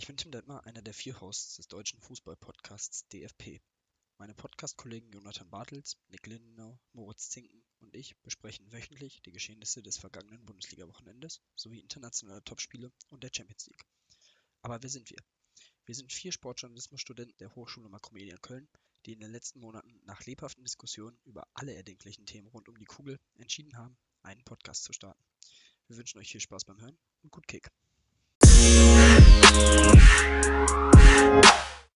Ich bin Tim Detmer, einer der vier Hosts des deutschen Fußball-Podcasts DFP. Meine Podcast-Kollegen Jonathan Bartels, Nick Lindenau, Moritz Zinken und ich besprechen wöchentlich die Geschehnisse des vergangenen Bundesliga-Wochenendes sowie internationale Topspiele und der Champions League. Aber wer sind wir? Wir sind vier Sportjournalismusstudenten der Hochschule Makromedia Köln, die in den letzten Monaten nach lebhaften Diskussionen über alle erdenklichen Themen rund um die Kugel entschieden haben, einen Podcast zu starten. Wir wünschen euch viel Spaß beim Hören und gut Kick.